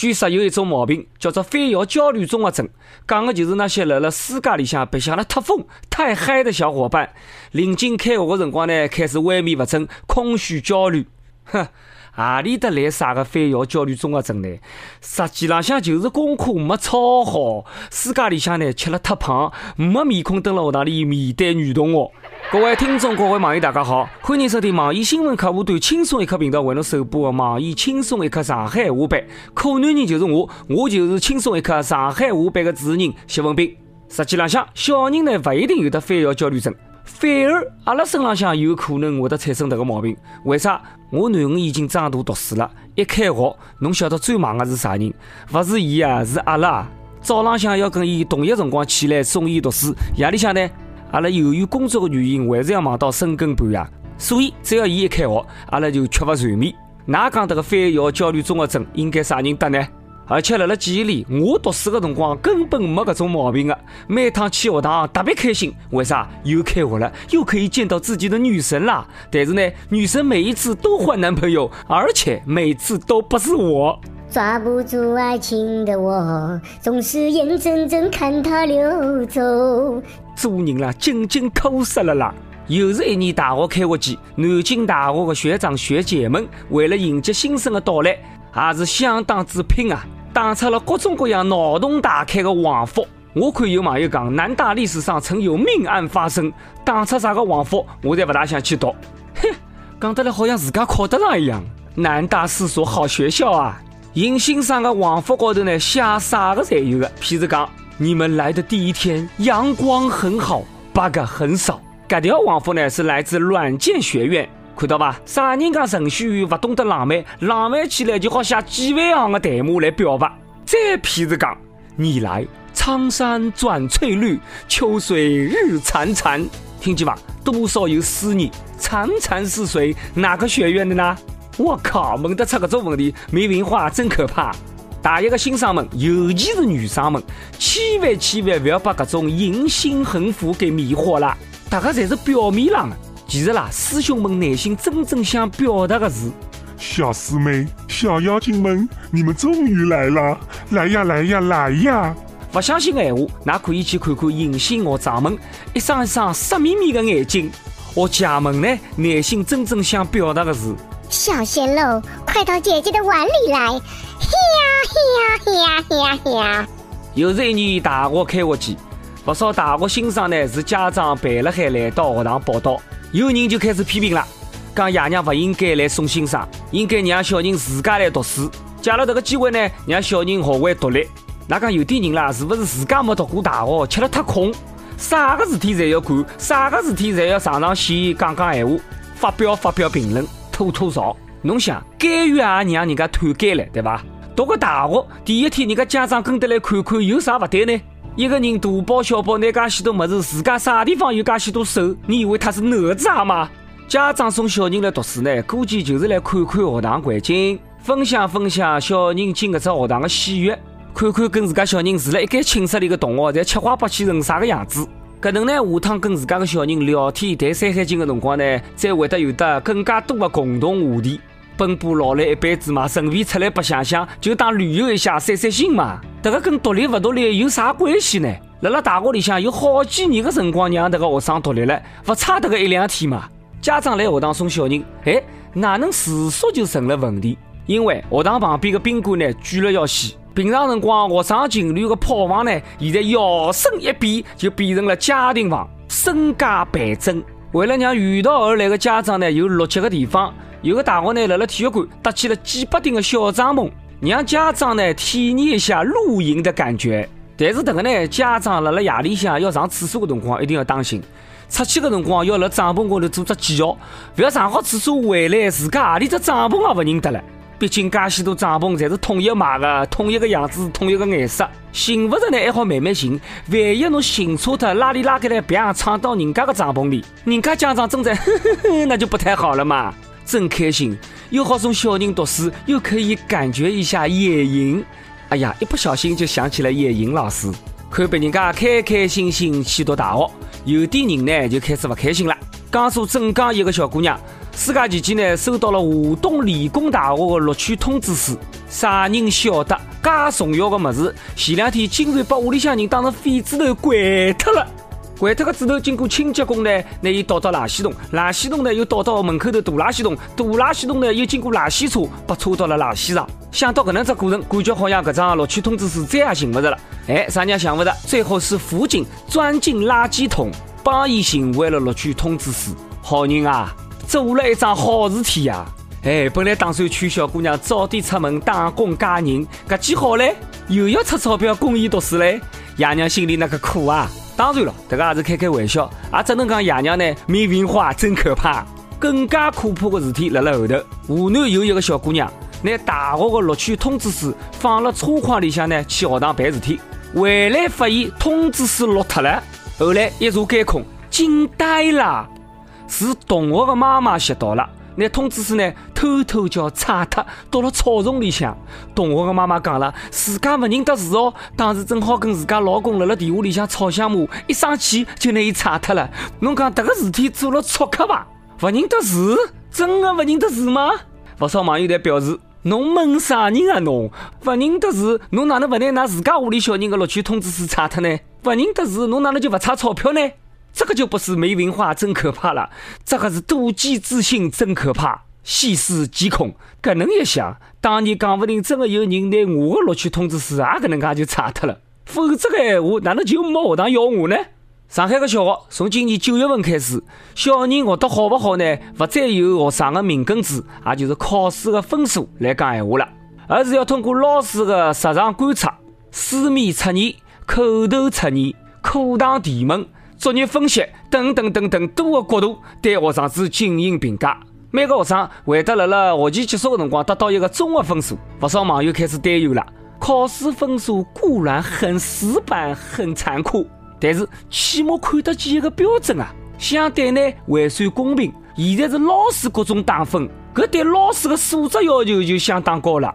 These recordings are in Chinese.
据说有一种毛病叫做反摇焦虑综合症，讲的就是那些辣辣世界里向白相了太疯、太嗨的小伙伴，临近开学的辰光呢，开始萎靡不振、空虚焦虑。哼，何里得来啥个反要焦虑综合症呢？实际浪向就是功课没抄好，暑假里向呢吃了太胖，没面孔蹲辣学堂里面对女同学。各位听众，各位网友，大家好，欢迎收听网易新闻客户端轻松一刻频道为侬首播的网易轻松一刻上海话版。可男人就是我，我就是轻松一刻上海话版的主持人谢文斌。实际浪向，小人呢不一定有得反要焦虑症，反而阿拉身浪向有可能会得产生迭个毛病。为啥？我囡恩已经长大读书了，一开学，侬晓得最忙的是啥人？不是伊啊，是阿拉。早浪向要跟伊同一辰光起来送伊读书，夜里向呢？阿拉由于工作的原因，还是要忙到深更半夜，所以只要伊一开学，阿拉就缺乏睡眠。哪讲迭个反要焦虑综合症应该啥人得呢？而且辣辣记忆里，我读书的辰光根本没搿种毛病的，每趟去学堂特别开心。为啥？又开学了，又可以见到自己的女神啦！但是呢，女神每一次都换男朋友，而且每次都不是我。抓不住爱情的我，总是眼睁睁看它溜走。做人啦，紧紧抠死了啦！又是一年大学开学季，南京大学的学长学姐们为了迎接新生的到来，也是相当之拼啊，打出了各种各样脑洞大开的横幅。我看有网友讲，南大历史上曾有命案发生，打出啥个横幅，我才不大想去读。哼，讲得来好像自家考得上一样。南大是所好学校啊！迎新上的横幅高头呢，写啥个侪有的。譬如讲，你们来的第一天，阳光很好，bug 很少。这条横幅呢是来自软件学院，看到吧？啥人讲程序员不懂得浪漫？浪漫起来就好写几万行的代码来表白。再譬如讲，你来，苍山转翠绿，秋水日潺潺，听见吧？多少有思念，潺潺是谁？哪个学院的呢？我靠，问得出这种问题，没文化真可怕。大一的新生们，尤其是女生们，千万千万不要把这种迎新横幅给迷惑了。大家侪是表面上的，其实啦，师兄们内心真正想表达的是：小师妹、小妖精们，你们终于来了！来呀，来呀，来呀！不相信的闲话，那可以去看看迎新学长们一双一双色眯眯的眼睛。学姐们呢，内心真正想表达的是。小鲜肉，快到姐姐的碗里来！嘿呀嘿呀嘿呀嘿呀！又是一年大学开学季，不少大学新生呢是家长陪了海来到学堂报道，有人就开始批评了，讲爷娘不应该来送新生，应该让小人自家来读书，借了这个机会呢，让小人学会独立。那讲有点人啦，是不是自家没读过大学，吃了太空，啥个事体侪要管，啥个事体侪要上上线讲讲闲话，发表发表评论。吐吐槽，侬想监狱也让人家探监了，对吧？读个大学第一天，人家家长跟得来看看，有啥不对呢？一个人大包小包拿介许多么子，自家啥地方有介许多手？你以为他是哪吒吗？家长送小人来读书呢，估计就是来看看学堂环境，分享分享小人进搿只学堂的喜悦，看看跟自家小人住了一间寝室里的同学在七花八气成啥个样子。搿能呢，下趟跟自家的小人聊天谈《山海经》的辰光呢，才会得有得更加多的共同话题。奔波劳累一辈子嘛，顺便出来白相相，就当旅游一下，散散心嘛。这个跟独立不独立有啥关系呢？辣辣大学里向有好几年的辰光，让这个学生独立了，不差这个一两天嘛。家长来学堂送小人，哎，哪能住宿就成了问题？因为学堂旁边的宾馆呢，贵了要死。平常辰光，学生情侣的炮房呢，现在摇身一变就变成了家庭房，身价倍增。为了让远道而来的家长呢有落脚的地方，有个大学呢，辣辣体育馆搭起了几百顶的小帐篷，让家长呢体验一下露营的感觉。但是这个呢，家长辣辣夜里向要上厕所的辰光，一定要当心，出去的辰光要辣帐篷高头做只记号，不要上好厕所回来，自家何里只帐篷也不认得了。毕竟，介许多帐篷侪是统一买的，统一个样子，统一个颜色，寻不着呢还好慢慢寻。万一侬寻错脱，拉里拉开来，别闯到人家的帐篷里，人家家长正在，那就不太好了嘛。真开心，又好送小人读书，又可以感觉一下野营。哎呀，一不小心就想起了野营老师，看别人家开开心心去读大学，有的人呢就开始不开心了。江苏镇江一个小姑娘。暑假期间呢，收到了华东理工大学的录取通知书，啥人晓得，介重要的么子，前两天竟然把屋里向人当成废纸头掼脱了。掼脱个纸头，经过清洁工呢，拿伊倒到垃圾桶，垃圾桶呢又倒到门口头大垃圾桶，大垃圾桶呢又经过垃圾车，把车到了垃圾场。想到搿能只过程，感觉好像搿张录取通知书再也寻勿着了。哎，啥人也想勿着，最后是辅警钻进垃圾桶，帮伊寻回了录取通知书。好人啊，做了一桩好事体呀！哎，本来打算劝小姑娘早点出门打工嫁人，搿记好嘞，又要出钞票供伊读书嘞。爷娘心里那个苦啊！当然了，这个也是开开玩笑，也只能讲爷娘呢没文化真可怕。更加可怕的事体辣辣后头。湖南有一个小姑娘，拿大学的录取通知书放了车筐里向呢，去学堂办事体，回来发现通知书落脱了。后来一查监控，惊呆了，是同学的妈妈拾到了。拿通知书呢，偷偷叫踩脱，到了草丛里向。同学的妈妈讲了，自家不认得字哦，当时正好跟自家老公辣辣电话里向吵相骂，一生气就拿伊踩脱了。侬讲这个事体做了错客吧？不认得字，真的不认得字吗？不少网友在表示，侬蒙啥人啊侬？不认得字，侬哪能不拿㑚自家屋里小人的录取通知书踩脱呢？不认得字，侬哪能就不差钞票呢？这个就不是没文化真可怕了，这个是妒忌之心真可怕。细思极恐，搿能一想，当年讲勿定真的有人拿我的录取通知书也搿能介就查脱了。否则的闲话，哪能就没学堂要我呢？上海的小学从今年九月份开始，小人学得好不好呢？勿再由学生的命根子，也就是考试的分数来讲闲话了，而是要通过老师的实场观察、书面测验、口头测验、课堂提问。作业分析等等等等多个角度对学生子进行评价，每个学生会得辣辣学期结束的辰光得到一个综合分数。不少网友开始担忧了：考试分数固然很死板、很残酷，但是起码看得见一个标准啊！相对呢还算公平。现在是老师各种打分，搿对老师的素质要求就相当高了。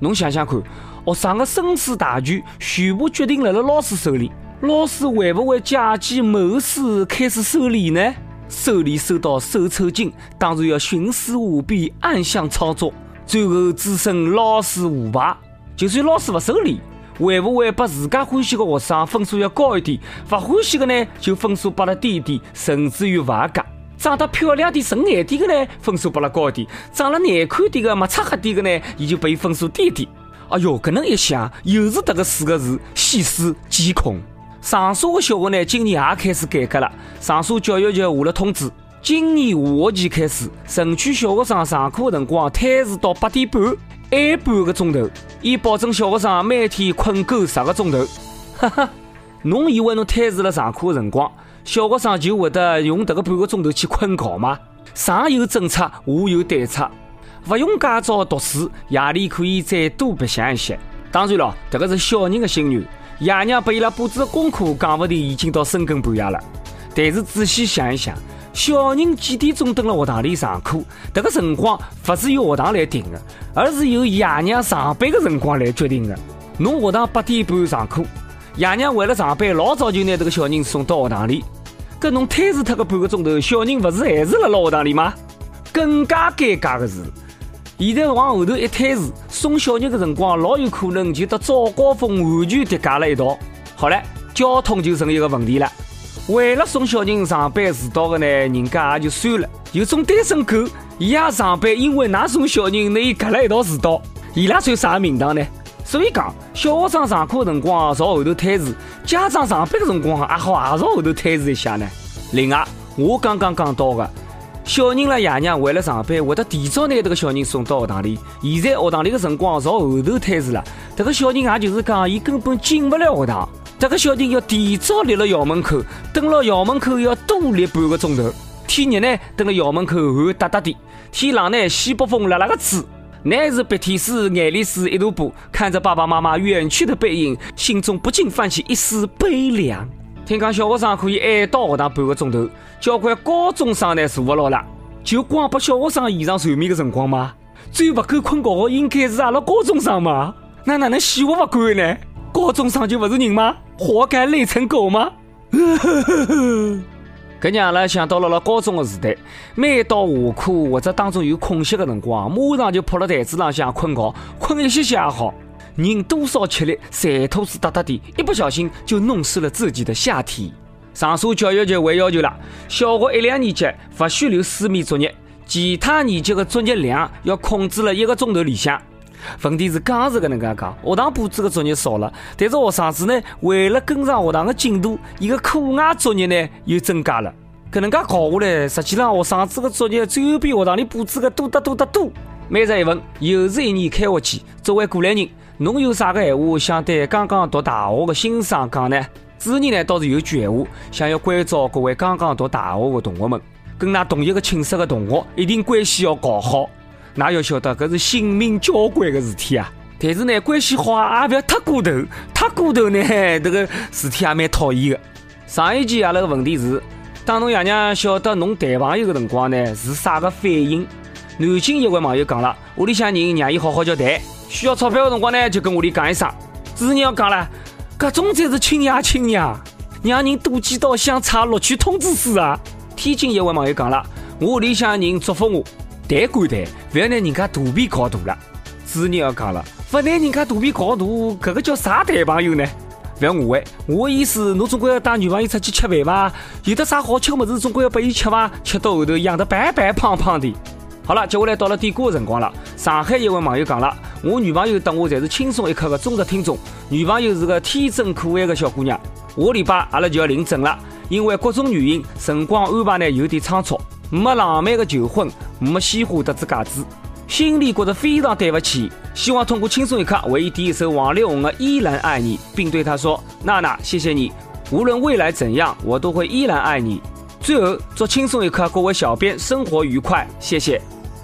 侬想想看，学生的生死大权全部决定辣辣老师手里。老师会不会借机谋私开始收礼呢？收礼收到手抽筋，当然要徇私舞弊、暗箱操作，最后滋生老师腐败。就算老师不收礼，会不会把自家欢喜的学生分数要高一点？不欢喜的呢，就分数拨了低一点，甚至于不合格。长得漂亮点、顺眼点的呢，分数拨了高一点；长得难看点的、没擦黑点的呢，也就拨伊分数低一点。哎哟，搿能一想，又是这个四个字：细思极恐。长沙的小学呢，今年也开始改革了。长沙教育局下了通知，今年下学期开始，城区小学生上课的辰光推迟到八点半，晚半个钟头，以保证小学生每天困够十个钟头。哈哈，侬以为侬推迟了上课的辰光，小学生就会得用这个半个钟头去困觉吗？上有政策，下有对策，不用介早读书，夜里可以再多白相一些。当然了，这个是小人的心愿。爷娘拨伊拉布置的功课，讲不定已经到深更半夜了。但是仔细想一想，小人几点钟蹲辣学堂里上课，这个辰光不是由学堂来定的，而是由爷娘上班的辰光来决定的。侬学堂八点半上课，爷娘为了上班，老早就拿这个小人送到学堂里。搿侬推迟脱个半个钟头，小人不是还是辣辣学堂里吗？更加尴尬的是。现在往后头一推迟，送小人的辰光老有可能就和早高峰完全叠加了一道。好了，交通就成一个问题了。为了送小人上班迟到的呢，人家也就算了。有种单身狗，伊也上班，因为㑚送小人，那伊隔了一道迟到，伊拉算啥名堂呢？所以讲，小学生上课辰光朝后头推迟，家长上班的辰光也好也朝后头推迟一下呢。另外，我刚刚讲到的。小人啦，爷娘为了上班，会得提早拿这个小人送到学堂里。现在学堂里的辰光朝后头推迟了，这个小人也就是讲，伊根本进不了学堂。这个小人要提早立了校门口，等了校门口要多立半个钟头。天热呢，等了校门口汗哒哒的；天冷呢，西北风辣辣个吹。乃是鼻涕水、眼泪水一大把，看着爸爸妈妈远去的背影，心中不禁泛起一丝悲凉。听讲小学生可以晚到学堂半个钟头，交关高中生呢坐不牢了。就光把小学生延长睡眠的辰光吗？最不够困觉的应该是阿拉高中生嘛？那哪能死活不管呢？高中生就不是人吗？活该累成狗吗？搿让阿拉想到了辣高中的时代，每到下课或者当中有空隙的辰光，马上就扑辣台子浪向困觉，困一歇歇也好。人多少吃力，馋吐是哒哒的，一不小心就弄湿了自己的下体。上述教育局还要求了，小学一两年级勿许留书面作业，其他年级的作业量要控制了一个钟头里向。问题是刚是搿能介讲，学堂布置的作业少了，但是学生子呢，为了跟上学堂的进度，伊个课外作业呢又增加了。搿能介搞下来，实际上学生子的作业最后比学堂里布置的多得多得多。每日一问，又是一年开学季，作为过来人，侬有啥个闲话想对刚刚读大学的新生讲呢？主任呢倒是有句闲话，想要关照各位刚刚读大学的同学们，跟㑚同一个寝室的同学，一定关系要搞好。那要晓得，搿是性命交关的事体啊！但是呢，关系好，也不要太过头，太过头呢，这个事体也蛮讨厌的。上一期阿拉个问题是：当侬爷娘晓得侬谈朋友的辰光呢，是啥个反应？南京一位网友讲了，屋里向人让伊好好叫谈，需要钞票的辰光呢，就跟屋里讲一声。主任要讲了，搿种才是亲呀亲呀，让人妒忌到想查录取通知书啊！天津一位网友讲了，我屋里向人祝福我。谈归谈，不要拿人家肚皮搞大了。主任要讲了，不拿人家肚皮搞大，这个叫啥谈朋友呢？不要误会，我的意思，侬总归要带女朋友出去吃饭吧？有的啥好吃的么子，总归要拨伊吃吧？吃到后头养得白白胖胖的。好了，接下来到了点歌的辰光了。上海一位网友讲了，我女朋友等我侪是轻松一刻的忠实听众。女朋友是个天真可爱的小姑娘。下礼拜阿拉就要领证了，因为各种原因，辰光安排呢有点仓促。没浪漫的求婚，没鲜花得子戒指，心里觉得非常对不起。希望通过轻松一刻为伊点一首王力宏的《依然爱你》，并对她说：“娜娜，谢谢你，无论未来怎样，我都会依然爱你。”最后，祝轻松一刻各位小编生活愉快，谢谢。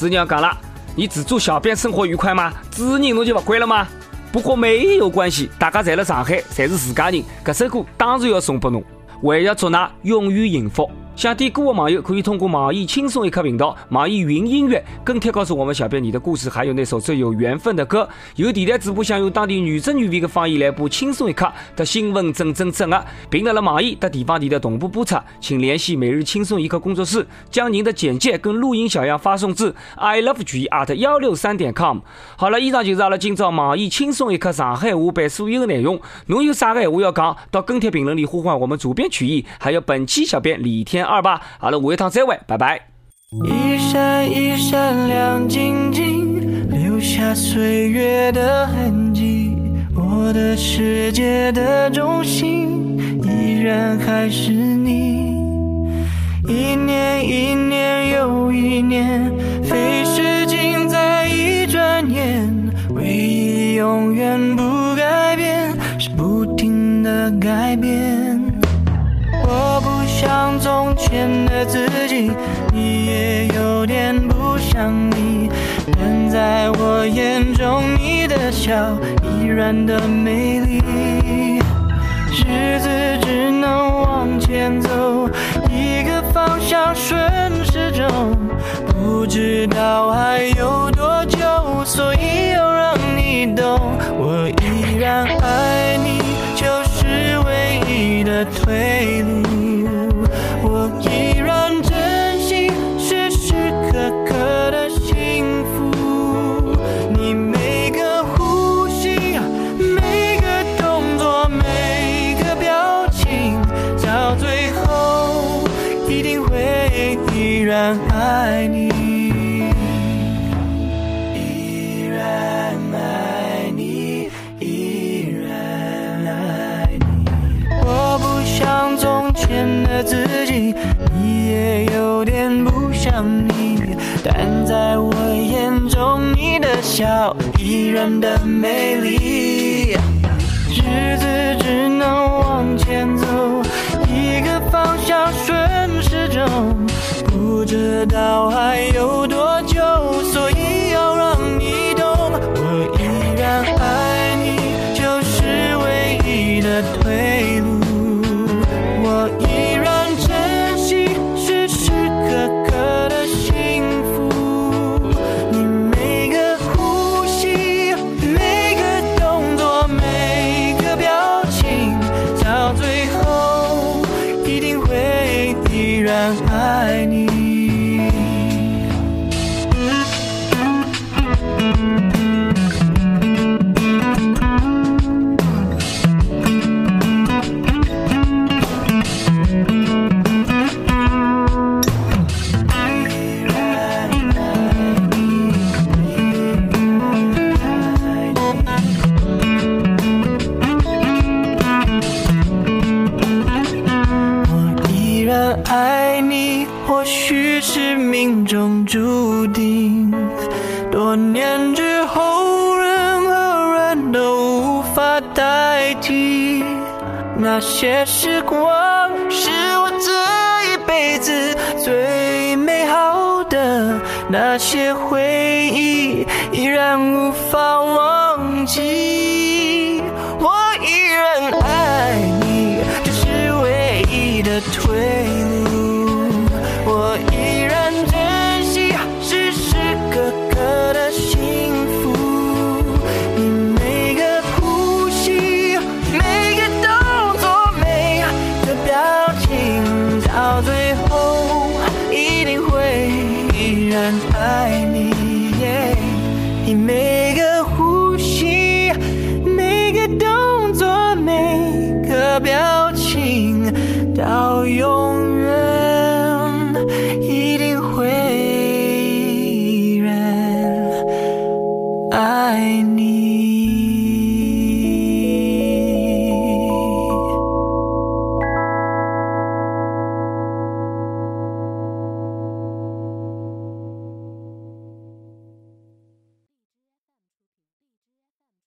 子娘讲了，你只祝小编生活愉快吗？主人侬就勿管了吗？不过没有关系，大家在了上海，侪是自家人，搿首歌当然要送拨侬，还要祝㑚永远幸福。想点歌的网友可以通过网易轻松一刻频道、网易云音乐跟帖告诉我们小编你的故事，还有那首最有缘分的歌。有电台主播想用当地原汁原味的方言来播轻松一刻的新闻整整整啊，并在了网易的地方电台同步播出，请联系每日轻松一刻工作室，将您的简介跟录音小样发送至 i love g at 幺六三点 com。好了，以上就是阿拉今朝网易轻松一刻上海话版所有的内容。侬有啥个闲话要讲，到跟帖评论里呼唤我们主编曲艺，还有本期小编李天。二吧，好了，下一趟再会，拜拜。一闪一闪亮晶晶，留下岁月的痕迹。我的世界的中心，依然还是你。一年一年又一年，飞逝尽在一转眼。唯一永远不改变，是不停的改变。从前的自己，你也有点不像你，但在我眼中，你的笑依然的美丽。日子只能往前走，一个方向顺时钟，不知道还有多久，所以要让你懂，我依然爱你，就是唯一的退路。但在我眼中，你的笑依然的美丽。日子只能往前走，一个方向顺时钟，不知道还有多无法忘记。